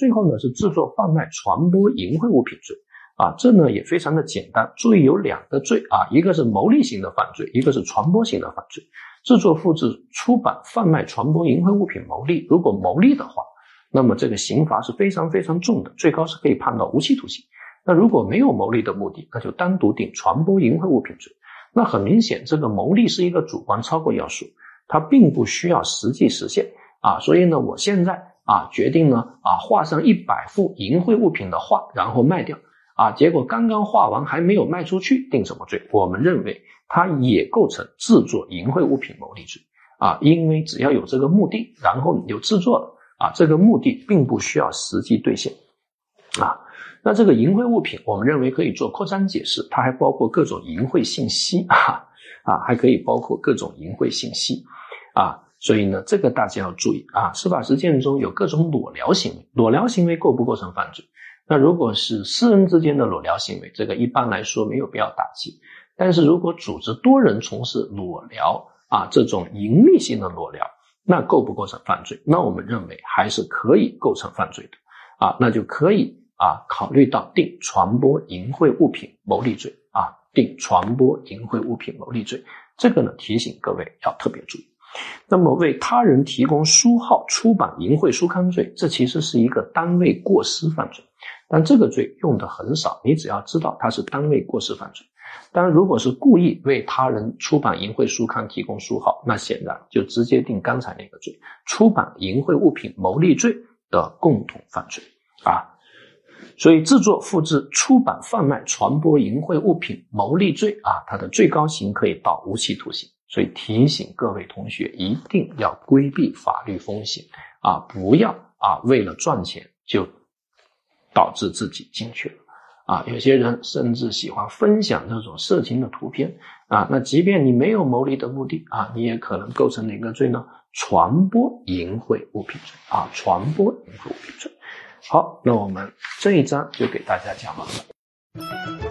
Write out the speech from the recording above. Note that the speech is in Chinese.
最后呢是制作、贩卖、传播淫秽物品罪。啊，这呢也非常的简单。注意有两个罪啊，一个是牟利型的犯罪，一个是传播型的犯罪。制作、复制、出版、贩卖、传播淫秽物品牟利，如果牟利的话，那么这个刑罚是非常非常重的，最高是可以判到无期徒刑。那如果没有牟利的目的，那就单独定传播淫秽物品罪。那很明显，这个牟利是一个主观超过要素，它并不需要实际实现啊。所以呢，我现在啊决定呢啊画上一百幅淫秽物品的画，然后卖掉。啊，结果刚刚画完还没有卖出去，定什么罪？我们认为它也构成制作淫秽物品牟利罪啊，因为只要有这个目的，然后你就制作了啊，这个目的并不需要实际兑现啊。那这个淫秽物品，我们认为可以做扩张解释，它还包括各种淫秽信息啊啊，还可以包括各种淫秽信息啊，所以呢，这个大家要注意啊。司法实践中有各种裸聊行为，裸聊行为构不构成犯罪？那如果是私人之间的裸聊行为，这个一般来说没有必要打击。但是如果组织多人从事裸聊啊，这种盈利性的裸聊，那构不构成犯罪？那我们认为还是可以构成犯罪的啊，那就可以啊考虑到定传播淫秽物品牟利罪啊，定传播淫秽物品牟利罪。这个呢，提醒各位要特别注意。那么为他人提供书号出版淫秽书刊罪，这其实是一个单位过失犯罪。但这个罪用的很少，你只要知道它是单位过失犯罪。当然，如果是故意为他人出版淫秽书刊提供书号，那显然就直接定刚才那个罪——出版淫秽物品牟利罪的共同犯罪啊。所以，制作、复制、出版、贩卖、传播淫秽物品牟利罪啊，它的最高刑可以到无期徒刑。所以，提醒各位同学一定要规避法律风险啊，不要啊为了赚钱就。导致自己进去了，啊，有些人甚至喜欢分享这种色情的图片，啊，那即便你没有牟利的目的，啊，你也可能构成哪个罪呢？传播淫秽物品罪，啊，传播淫秽物品罪。好，那我们这一章就给大家讲完了。